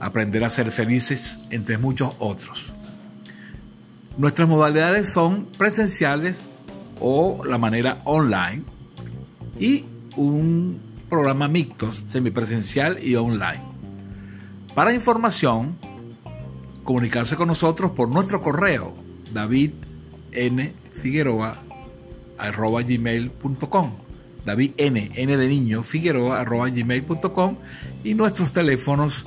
aprender a ser felices, entre muchos otros. Nuestras modalidades son presenciales o la manera online y un programa mixto, semipresencial y online. Para información, comunicarse con nosotros por nuestro correo davidnfigueroa.gmail.com David N, N de niño, Figueroa, gmail.com y nuestros teléfonos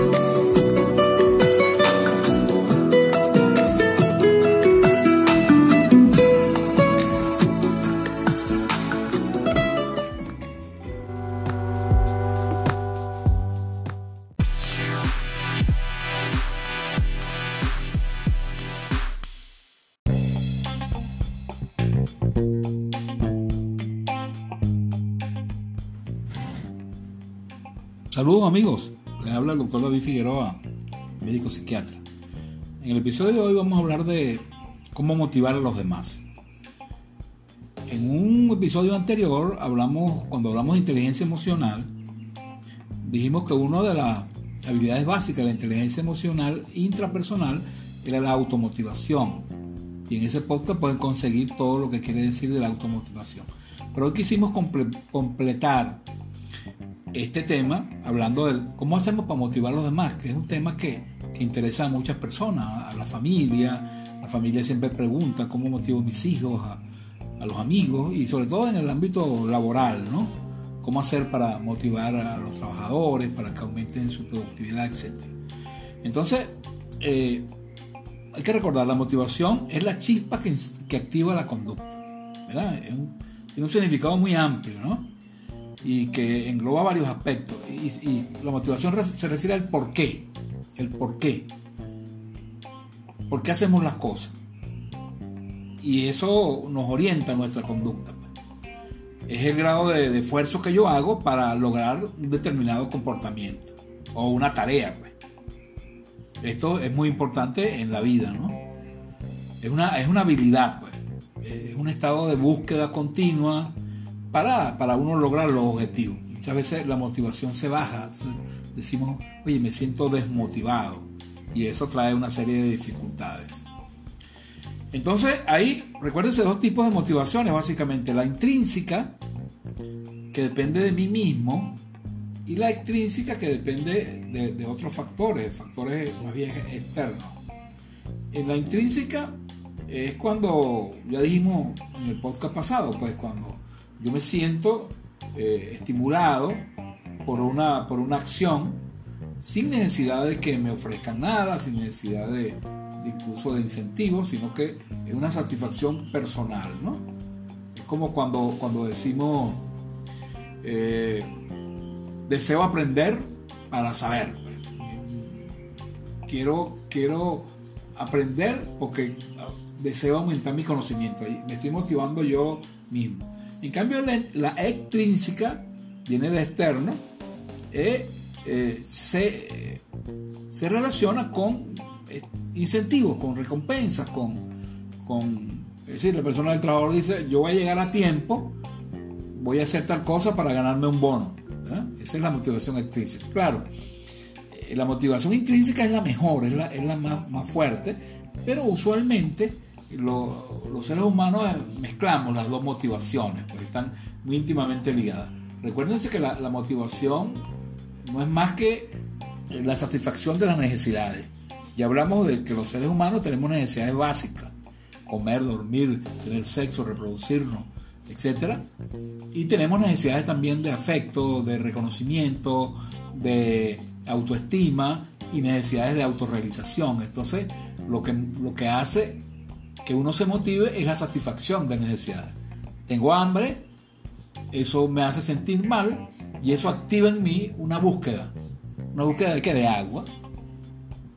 Saludos amigos, les habla el doctor David Figueroa, médico psiquiatra. En el episodio de hoy vamos a hablar de cómo motivar a los demás. En un episodio anterior hablamos, cuando hablamos de inteligencia emocional, dijimos que una de las habilidades básicas de la inteligencia emocional intrapersonal era la automotivación. Y en ese podcast pueden conseguir todo lo que quiere decir de la automotivación. Pero hoy quisimos completar este tema, hablando de cómo hacemos para motivar a los demás, que es un tema que, interesa a muchas personas, a la familia. La familia siempre pregunta cómo motivo a mis hijos, a, los amigos y sobre todo en el ámbito laboral, ¿no? Cómo hacer para motivar a los trabajadores, para que aumenten su productividad, etc. Entonces, eh, hay que recordar, la motivación es la chispa que, activa la conducta. ¿verdad? tiene un significado muy amplio, ¿no? Y que engloba varios aspectos. Y, la motivación se refiere al por qué, el por qué. ¿Por qué hacemos las cosas? Y eso nos orienta nuestra conducta. Pues. Es el grado de, esfuerzo que yo hago para lograr un determinado comportamiento o una tarea. Pues. Esto es muy importante en la vida, ¿no? Es una, es una habilidad, pues. es un estado de búsqueda continua, para, uno lograr los objetivos. Muchas veces la motivación se baja, decimos, oye, me siento desmotivado y eso trae una serie de dificultades. Entonces ahí recuérdense dos tipos de motivaciones, básicamente la intrínseca, que depende de mí mismo, y la extrínseca, que depende de, de otros factores, factores más bien externos. En la intrínseca es cuando, ya dijimos en el podcast pasado, pues cuando yo me siento eh, estimulado por una, por una acción sin necesidad de que me ofrezcan nada, sin necesidad de, incluso de incentivos, sino que es una satisfacción personal, ¿no? Es como cuando, cuando decimos, eh, deseo aprender para saber. Quiero, quiero aprender porque deseo aumentar mi conocimiento. Me estoy motivando yo mismo. En cambio, la, extrínseca viene de externo. Eh, eh, se, se, relaciona con eh, incentivos, con recompensas, con, con... Es decir, la persona del trabajador dice, yo voy a llegar a tiempo, voy a hacer tal cosa para ganarme un bono. Esa es la motivación extrínseca. Claro, la motivación intrínseca es la mejor, es la, es la más, más fuerte, pero usualmente los seres humanos mezclamos las dos motivaciones, porque están muy íntimamente ligadas. Recuérdense que la, motivación no es más que la satisfacción de las necesidades. Ya hablamos de que los seres humanos tenemos necesidades básicas, comer, dormir, tener sexo, reproducirnos, etc. Y tenemos necesidades también de afecto, de reconocimiento, de autoestima y necesidades de autorrealización. Entonces, lo que, lo que hace que uno se motive es la satisfacción de necesidades. Tengo hambre, eso me hace sentir mal y eso activa en mí una búsqueda. Una búsqueda de que de agua.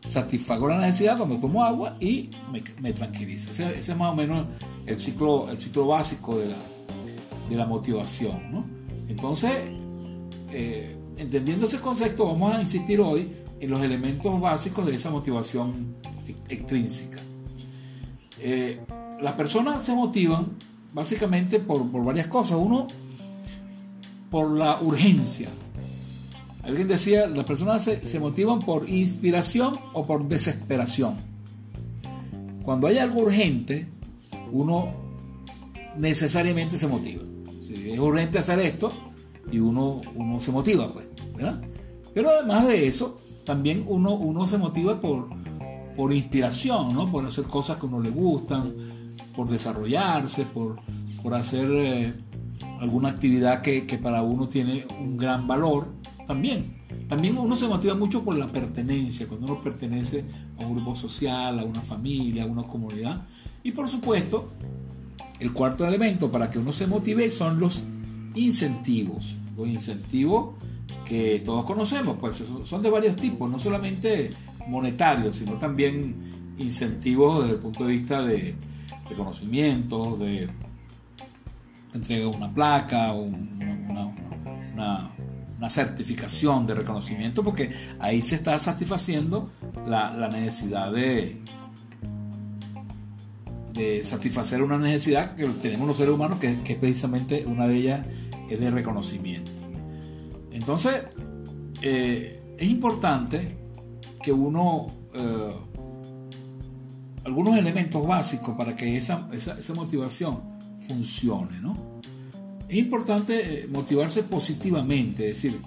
Satisfago la necesidad cuando tomo agua y me, me tranquilizo. Ese, es más o menos el ciclo, el ciclo básico de la, de la motivación. ¿no? Entonces, eh, entendiendo ese concepto, vamos a insistir hoy en los elementos básicos de esa motivación extrínseca. Eh, las personas se motivan básicamente por, varias cosas. Uno, por la urgencia. Alguien decía, las personas se, motivan por inspiración o por desesperación. Cuando hay algo urgente, uno necesariamente se motiva. Si es urgente hacer esto, y uno, uno se motiva, pues, Pero además de eso, también uno, uno se motiva por, por inspiración, ¿no? por hacer cosas que uno le gustan, por desarrollarse, por, por hacer eh, alguna actividad que, para uno tiene un gran valor también. También uno se motiva mucho por la pertenencia, cuando uno pertenece a un grupo social, a una familia, a una comunidad. Y por supuesto, el cuarto elemento para que uno se motive son los incentivos. Los incentivos que todos conocemos, pues son de varios tipos, no solamente monetarios, sino también incentivos desde el punto de vista de, conocimiento, de entrega una placa, una, certificación de reconocimiento, porque ahí se está satisfaciendo la, necesidad de, de satisfacer una necesidad que tenemos los seres humanos, que, que, precisamente una de ellas es de reconocimiento. Entonces, eh, es importante que uno, eh, algunos elementos básicos para que esa, esa, motivación funcione, ¿no? Es importante eh, motivarse positivamente, es decir,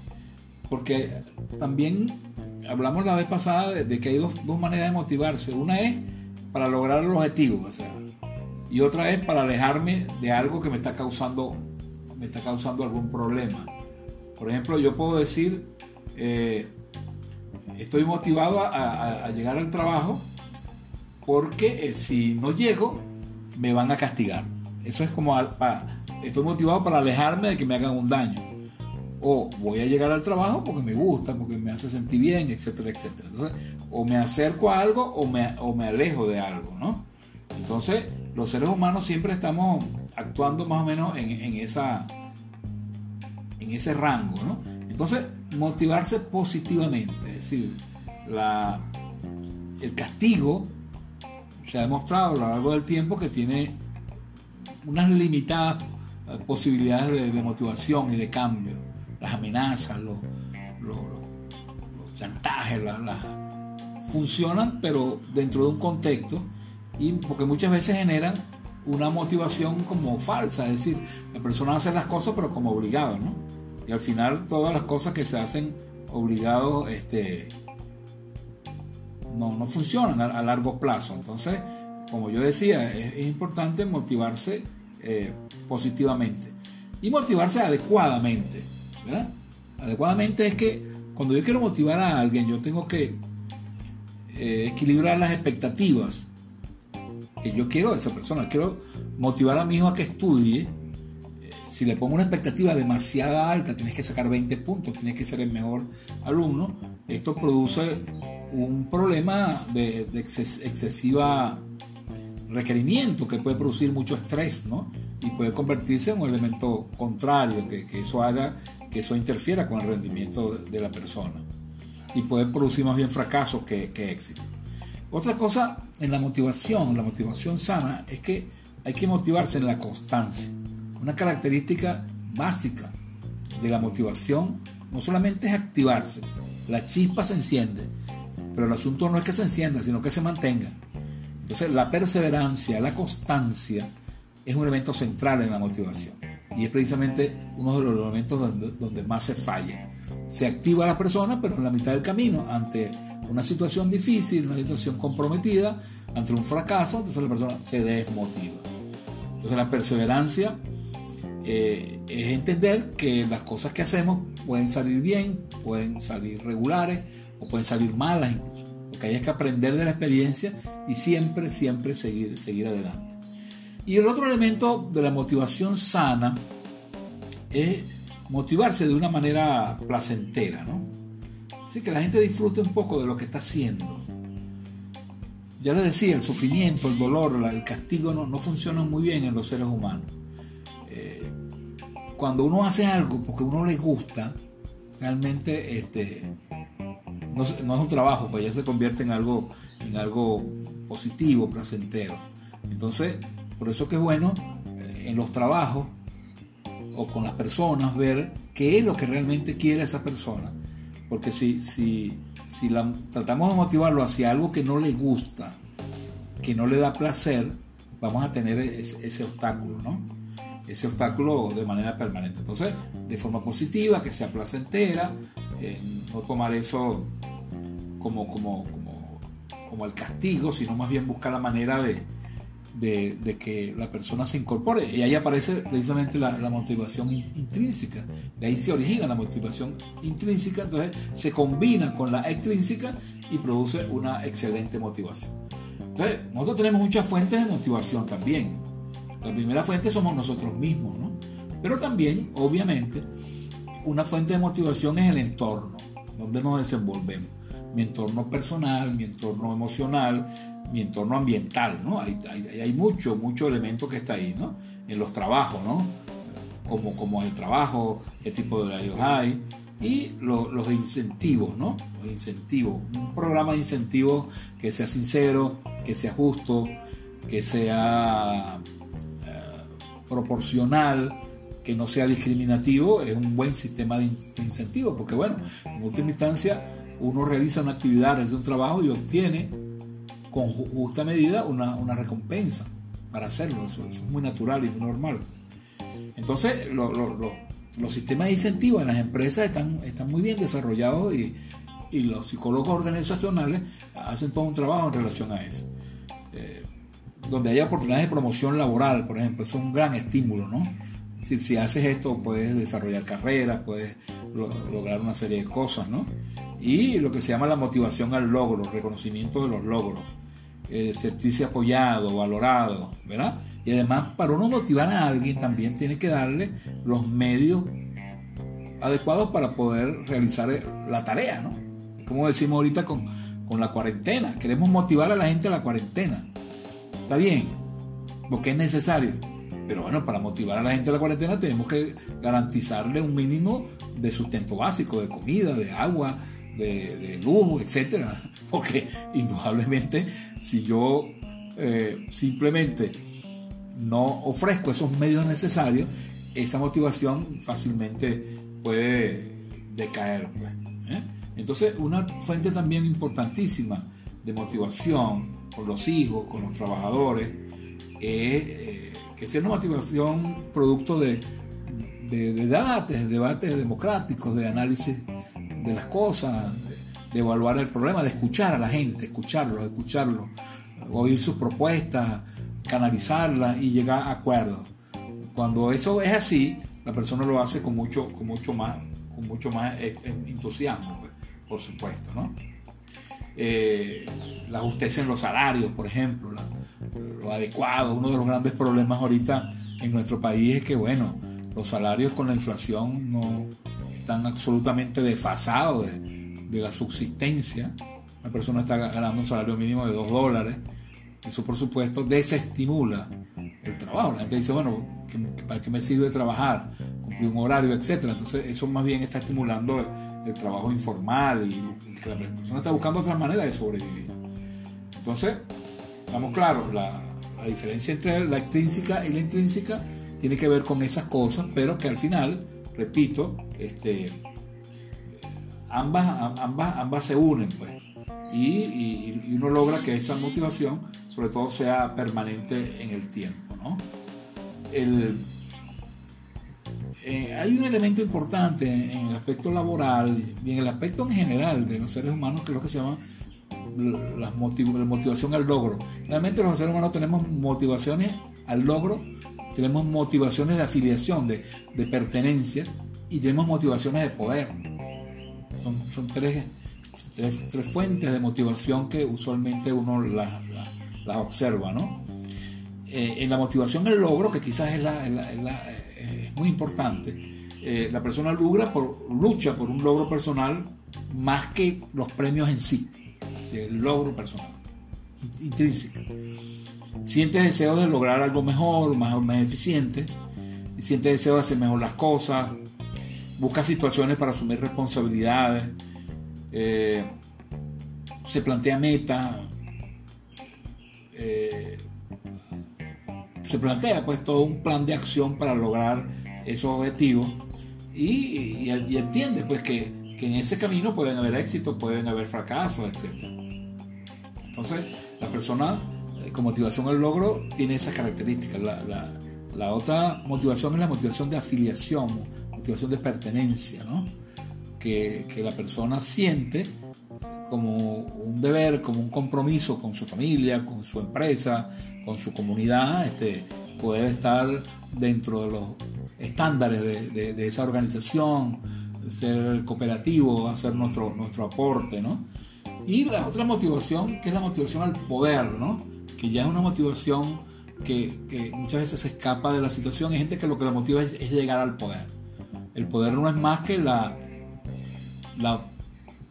porque también hablamos la vez pasada de, que hay dos, dos, maneras de motivarse. Una es para lograr el objetivo, y otra es para alejarme de algo que me está causando, me está causando algún problema. Por ejemplo, yo puedo decir, eh, estoy motivado a, llegar al trabajo porque eh, si no llego me van a castigar. Eso es como, estoy motivado para alejarme de que me hagan un daño. O voy a llegar al trabajo porque me gusta, porque me hace sentir bien, etcétera, etcétera. o me acerco a algo o me, o me alejo de algo, ¿no? Entonces, los seres humanos siempre estamos actuando más o menos en, en esa, en ese rango, ¿no? Entonces, motivarse positivamente, es decir, el castigo se ha demostrado a lo largo del tiempo que tiene unas limitadas eh, posibilidades de, motivación y de cambio. Las amenazas, los, chantajes, funcionan, pero dentro de un contexto, y porque muchas veces generan una motivación como falsa, es decir, la persona hace las cosas pero como obligado, ¿no? Y al final todas las cosas que se hacen obligados este, no, no funcionan a, largo plazo. Entonces, como yo decía, es, importante motivarse eh, positivamente y motivarse adecuadamente. Adecuadamente es que cuando yo quiero motivar a alguien, yo tengo que eh, equilibrar las expectativas que yo quiero de esa persona. Quiero motivar a mi hijo a que estudie. Si le pongo una expectativa demasiado alta, tienes que sacar 20 puntos, tienes que ser el mejor alumno. Esto produce un problema de, excesiva requerimiento que puede producir mucho estrés, ¿no? Y puede convertirse en un elemento contrario, que, eso haga, que eso interfiera con el rendimiento de, la persona. Y puede producir más bien fracaso que, que éxito. Otra cosa en la motivación, la motivación sana, es que hay que motivarse en la constancia. Una característica básica de la motivación no solamente es activarse, la chispa se enciende, pero el asunto no es que se encienda, sino que se mantenga. Entonces, la perseverancia, la constancia, es un elemento central en la motivación. Y es precisamente uno de los elementos donde, más se falla. Se activa la persona, pero en la mitad del camino, ante una situación difícil, una situación comprometida, ante un fracaso, entonces la persona se desmotiva. Entonces la perseverancia eh, es entender que las cosas que hacemos pueden salir bien, pueden salir regulares, o pueden salir malas incluso. Lo que hay es que aprender de la experiencia y siempre, siempre seguir, seguir adelante. Y el otro elemento de la motivación sana es motivarse de una manera placentera, ¿no? Así que la gente disfrute un poco de lo que está haciendo. Ya les decía, el sufrimiento, el dolor, el castigo no, no funcionan muy bien en los seres humanos. Cuando uno hace algo porque uno le gusta, realmente este, no, es un trabajo, pues ya se convierte en algo, en algo positivo, placentero. Entonces, por eso que es bueno eh, en los trabajos o con las personas ver qué es lo que realmente quiere esa persona. Porque si, si, si tratamos de motivarlo hacia algo que no le gusta, que no le da placer, vamos a tener ese, obstáculo, ¿no? Ese obstáculo de manera permanente. Entonces, de forma positiva, que sea placentera, eh, no tomar eso como, como, como, como el castigo, sino más bien buscar la manera de, de, que la persona se incorpore. Y ahí aparece precisamente la, motivación intrínseca. De ahí se origina la motivación intrínseca, entonces se combina con la extrínseca y produce una excelente motivación. Entonces, nosotros tenemos muchas fuentes de motivación también. La primera fuente somos nosotros mismos, ¿no? Pero también, obviamente, una fuente de motivación es el entorno, donde nos desenvolvemos mi entorno personal, mi entorno emocional, mi entorno ambiental, ¿no? Hay, hay, hay mucho, mucho elemento que está ahí, ¿no? En los trabajos, ¿no? Como, como el trabajo, qué tipo de horarios hay y los incentivos, ¿no? Los incentivos. Un programa de incentivos que sea sincero, que sea justo, que sea proporcional, que no sea discriminativo, es un buen sistema de, incentivos, porque bueno, en última instancia uno realiza una actividad, realiza un trabajo y obtiene con justa medida una, recompensa para hacerlo. Eso, es muy natural y muy normal. Entonces, los sistemas de incentivos en las empresas están, están muy bien desarrollados y, los psicólogos organizacionales hacen todo un trabajo en relación a eso. Eh, donde hay oportunidades de promoción laboral, por ejemplo, es un gran estímulo, ¿no? Si, haces esto, puedes desarrollar carreras, puedes lograr una serie de cosas, ¿no? y lo que se llama la motivación al logro, reconocimiento de los logros, eh, sentirse apoyado, valorado, ¿verdad? Y además, para uno motivar a alguien también tiene que darle los medios adecuados para poder realizar la tarea, ¿no? Como decimos ahorita con, con la cuarentena, queremos motivar a la gente a la cuarentena. Está bien, porque es necesario. Pero bueno, para motivar a la gente a la cuarentena tenemos que garantizarle un mínimo de sustento básico, de comida, de agua, de, lujo, etcétera. Porque indudablemente, si yo eh, simplemente no ofrezco esos medios necesarios, esa motivación fácilmente puede decaer. Pues, ¿eh? Entonces, una fuente también importantísima de motivación con los hijos, con los trabajadores, es eh, que sea una motivación producto de, de, de debates, debates democráticos, de análisis de las cosas, de, evaluar el problema, de escuchar a la gente, escucharlo, escucharlo, oír sus propuestas, canalizarlas y llegar a acuerdos. Cuando eso es así, la persona lo hace con mucho, con mucho más, con mucho más entusiasmo, pues, por supuesto, ¿no? Eh, la justicia en los salarios, por ejemplo, lo adecuado. Uno de los grandes problemas ahorita en nuestro país es que, bueno, los salarios con la inflación no están absolutamente desfasados de, de la subsistencia. Una persona está ganando un salario mínimo de 2 dólares. Eso, por supuesto, desestimula el trabajo. La gente dice, bueno, ¿para qué me sirve trabajar? Cumplir un horario, etcétera. Entonces, eso más bien está estimulando el, trabajo informal y, que la persona está buscando otra manera de sobrevivir. Entonces, estamos claros, la, diferencia entre la extrínseca y la intrínseca tiene que ver con esas cosas, pero que al final, repito, este, ambas, ambas, ambas se unen, pues. Y, uno logra que esa motivación, sobre todo, sea permanente en el tiempo, ¿no? El, eh, hay un elemento importante en el aspecto laboral y en el aspecto en general de los seres humanos que es lo que se llama la, motivación al logro. Realmente los seres humanos tenemos motivaciones al logro, tenemos motivaciones de afiliación, de, pertenencia y tenemos motivaciones de poder. Son, tres, tres, fuentes de motivación que usualmente uno las la, observa. ¿no? Eh, en la motivación al logro, que quizás es, es muy importante, eh, la persona logra por, lucha por un logro personal más que los premios en sí el logro personal, intrínseco. Sientes deseo de lograr algo mejor, más, más eficiente, sientes deseo de hacer mejor las cosas, busca situaciones para asumir responsabilidades, eh, se plantea metas, eh, se plantea pues todo un plan de acción para lograr esos objetivos y, entiende pues que, que en ese camino pueden haber éxitos, pueden haber fracasos, etc. Entonces, la persona eh, con motivación al logro tiene esa característica. La, otra motivación es la motivación de afiliación, motivación de pertenencia, ¿no? que, la persona siente como un deber, como un compromiso con su familia, con su empresa, con su comunidad, este, poder estar dentro de los estándares de, esa organización, ser cooperativo, hacer nuestro, nuestro aporte, ¿no? Y la otra motivación, que es la motivación al poder, ¿no? Que ya es una motivación que, muchas veces se escapa de la situación. Hay gente que lo que la motiva es, llegar al poder. El poder no es más que la, la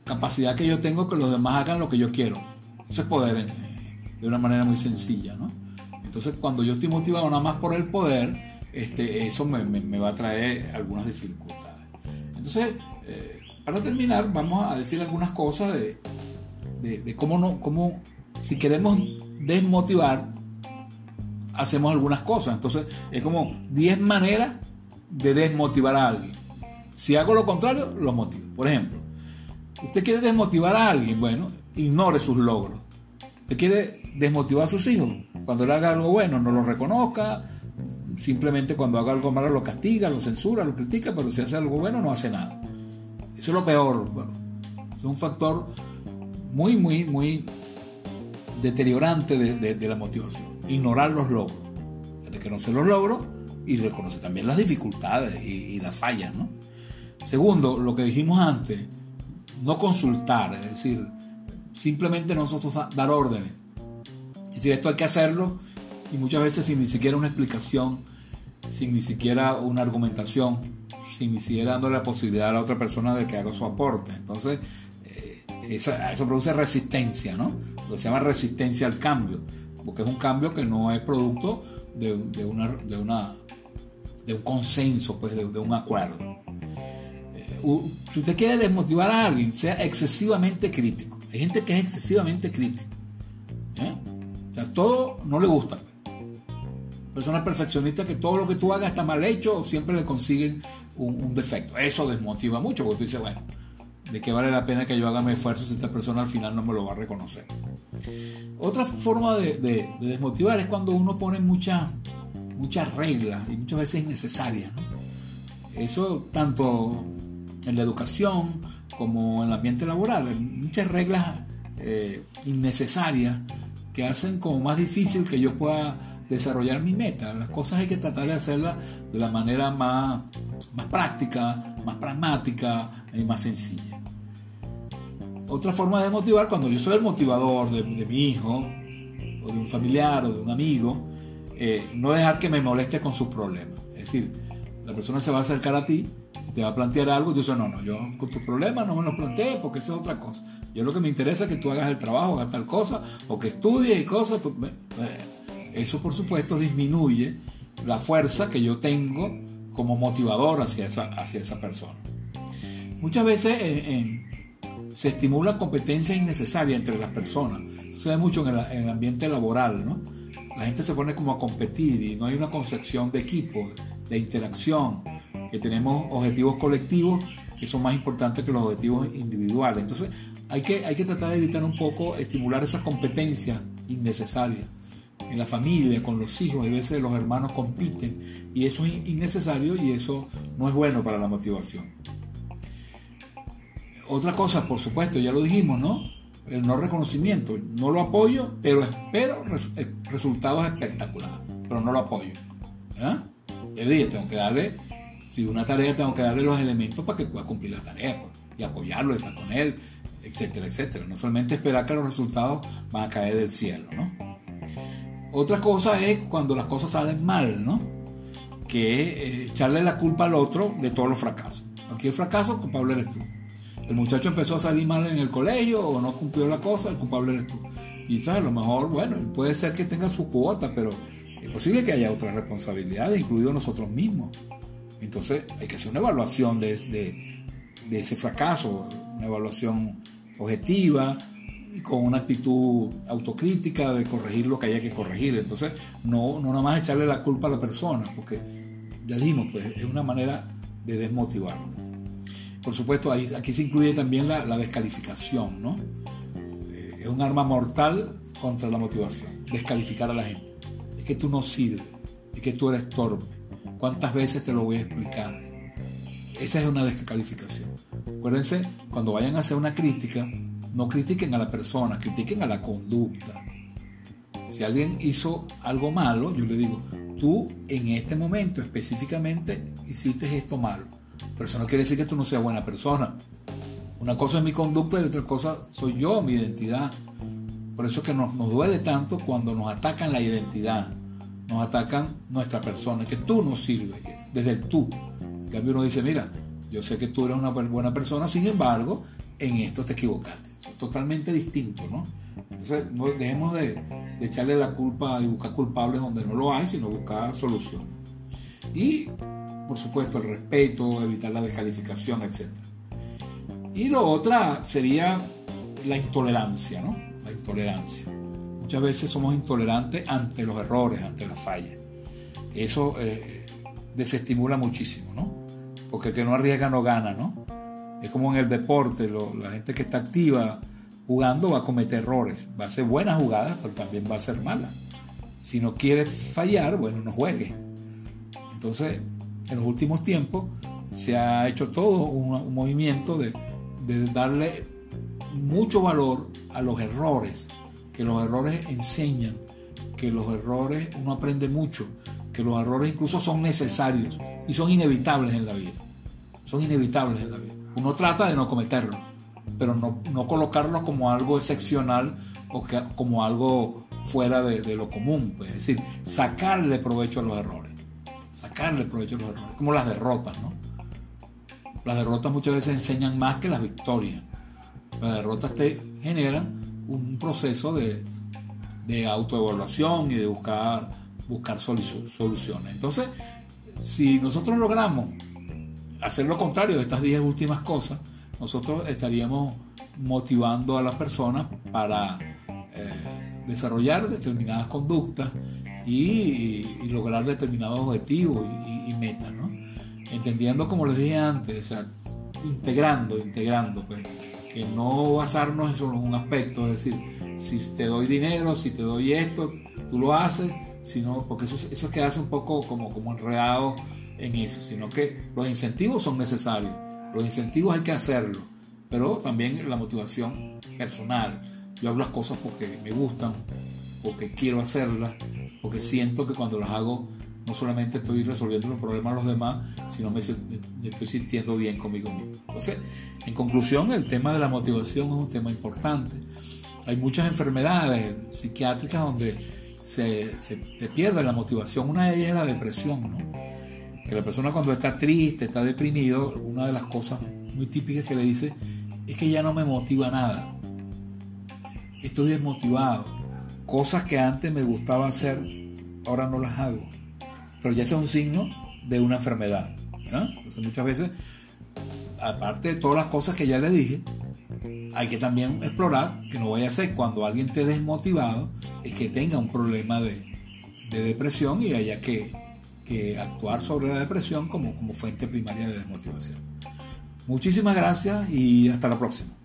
capacidad que yo tengo que los demás hagan lo que yo quiero. Eso es poder eh, de una manera muy sencilla, ¿no? Entonces, cuando yo estoy motivado nada más por el poder, este, eso me, va a traer algunas dificultades. Entonces, eh, para terminar, vamos a decir algunas cosas de, de, cómo no, cómo si queremos desmotivar, hacemos algunas cosas. Entonces es como 10 maneras de desmotivar a alguien. Si hago lo contrario, lo motivo. Por ejemplo, usted quiere desmotivar a alguien, bueno, ignore sus logros. Quiere desmotivar a sus hijos. Cuando le haga algo bueno, no lo reconozca. Simplemente cuando haga algo malo lo castiga, lo censura, lo critica, pero si hace algo bueno no hace nada. Eso es lo peor. Es un factor muy, muy, muy deteriorante de, la motivación. Ignorar los logros. Reconocer los logros y reconocer también las dificultades y, las fallas. ¿no? Segundo, lo que dijimos antes, no consultar, es decir, simplemente nosotros dar órdenes. Es decir, esto hay que hacerlo y muchas veces sin ni siquiera una explicación, sin ni siquiera una argumentación, sin ni siquiera dándole la posibilidad a la otra persona de que haga su aporte. Entonces, eso, produce resistencia, ¿no? Lo que se llama resistencia al cambio, porque es un cambio que no es producto de, una, de un consenso, pues, de, un acuerdo. Eh, si usted quiere desmotivar a alguien, sea excesivamente crítico. Hay gente que es excesivamente crítica. ¿eh? O sea, todo no le gusta. Personas perfeccionistas que todo lo que tú hagas está mal hecho o siempre le consiguen un, defecto. Eso desmotiva mucho porque tú dices, bueno, de qué vale la pena que yo haga mi esfuerzo si esta persona al final no me lo va a reconocer. Otra forma de, desmotivar es cuando uno pone muchas muchas reglas y muchas veces innecesarias. Eso tanto en la educación como en el ambiente laboral. Hay muchas reglas eh, innecesarias que hacen como más difícil que yo pueda desarrollar mi meta. Las cosas hay que tratar de hacerlas de la manera más, más práctica, más pragmática y más sencilla. otra forma de motivar, cuando yo soy el motivador de, mi hijo, o de un familiar, o de un amigo, eh, no dejar que me moleste con sus problemas. Es decir, la persona se va a acercar a ti te va a plantear algo, yo digo, no, no, yo con tus problemas no me los planteé porque esa es otra cosa. Yo lo que me interesa es que tú hagas el trabajo, hagas tal cosa, o que estudies y cosas. eso, por supuesto, disminuye la fuerza que yo tengo como motivador hacia esa, hacia esa persona. Muchas veces se estimula competencia innecesaria entre las personas. Sucede mucho en el, ambiente laboral, ¿no? La gente se pone como a competir y no hay una concepción de equipo, de interacción, que tenemos objetivos colectivos que son más importantes que los objetivos individuales. Entonces hay que, hay que tratar de evitar un poco estimular esas competencias innecesarias. En la familia, con los hijos, a veces los hermanos compiten y eso es innecesario y eso no es bueno para la motivación. Otra cosa, por supuesto, ya lo dijimos, ¿no? El no reconocimiento. No lo apoyo, pero espero eh, resultados espectaculares, pero no lo apoyo. ¿Ah? El día tengo que darle, si una tarea tengo que darle los elementos para que pueda cumplir la tarea pues, y apoyarlo, estar con él, etcétera, etcétera. No solamente esperar que los resultados van a caer del cielo, ¿no? Otra cosa es cuando las cosas salen mal, ¿no? Que es eh, echarle la culpa al otro de todos los fracasos. Aquí el fracaso, culpable eres tú. El muchacho empezó a salir mal en el colegio o no cumplió la cosa, el culpable eres tú. Y entonces a lo mejor, bueno, puede ser que tenga su cuota, pero es posible que haya otras responsabilidades, incluido nosotros mismos. Entonces hay que hacer una evaluación de, ese fracaso, una evaluación objetiva, con una actitud autocrítica de corregir lo que haya que corregir. Entonces, no, no nada más echarle la culpa a la persona, porque ya dijimos, pues es una manera de desmotivar. Por supuesto, aquí se incluye también la, descalificación, ¿no? Eh, es un arma mortal contra la motivación, descalificar a la gente. Es que tú no sirves, es que tú eres torpe. ¿Cuántas veces te lo voy a explicar? Esa es una descalificación. Acuérdense, cuando vayan a hacer una crítica, no critiquen a la persona, critiquen a la conducta. Si alguien hizo algo malo, yo le digo, tú en este momento específicamente hiciste esto malo. Pero eso no quiere decir que tú no seas buena persona. Una cosa es mi conducta y otra cosa soy yo, mi identidad. Por eso es que nos, nos duele tanto cuando nos atacan la identidad, nos atacan nuestra persona, que tú no sirves, desde el tú. En cambio uno dice, mira, yo sé que tú eres una buena persona, sin embargo, en esto te equivocaste. Es totalmente distinto, ¿no? Entonces, no dejemos de, echarle la culpa y buscar culpables donde no lo hay, sino buscar soluciones. Y, por supuesto, el respeto, evitar la descalificación, etc. Y lo otra sería la intolerancia, ¿no? La intolerancia. Muchas veces somos intolerantes ante los errores, ante las fallas. Eso eh, desestimula muchísimo, ¿no? porque el que no arriesga no gana, ¿no? Es como en el deporte, la gente que está activa jugando va a cometer errores, va a hacer buenas jugadas, pero también va a ser malas. Si no quiere fallar, bueno, no juegue. Entonces, en los últimos tiempos se ha hecho todo un, movimiento de, de darle mucho valor a los errores, que los errores enseñan, que los errores uno aprende mucho, que los errores incluso son necesarios y son inevitables en la vida. Son inevitables en la vida. Uno trata de no cometerlos, pero no, no colocarlos como algo excepcional o como algo fuera de, lo común. Pues. Es decir, sacarle provecho a los errores. Sacarle provecho a los errores. Como las derrotas, ¿no? Las derrotas muchas veces enseñan más que las victorias. Las derrotas te generan un proceso de, de autoevaluación y de buscar buscar soluciones. Entonces, si nosotros logramos hacer lo contrario de estas 10 últimas cosas, nosotros estaríamos motivando a las personas para eh, desarrollar determinadas conductas y, lograr determinados objetivos y, metas, ¿no? Entendiendo, como les dije antes, integrando, integrando, pues, que no basarnos en un aspecto, es decir, si te doy dinero, si te doy esto, tú lo haces, sino porque eso, eso quedarse un poco como, como enredado en eso, sino que los incentivos son necesarios, los incentivos hay que hacerlo, pero también la motivación personal. Yo hago las cosas porque me gustan, porque quiero hacerlas, porque siento que cuando las hago no solamente estoy resolviendo los problemas de los demás, sino me, estoy sintiendo bien conmigo mismo. Entonces, en conclusión, el tema de la motivación es un tema importante. Hay muchas enfermedades psiquiátricas donde se, se, pierde la motivación. Una de ellas es la depresión, ¿no? que la persona cuando está triste, está deprimido, una de las cosas muy típicas que le dice es que ya no me motiva nada. Estoy desmotivado. Cosas que antes me gustaba hacer, ahora no las hago. Pero ya es un signo de una enfermedad. Entonces muchas veces, aparte de todas las cosas que ya le dije, hay que también explorar que no vaya a ser cuando alguien esté desmotivado, es que tenga un problema de, depresión y haya que, actuar sobre la depresión como, como fuente primaria de desmotivación. Muchísimas gracias y hasta la próxima.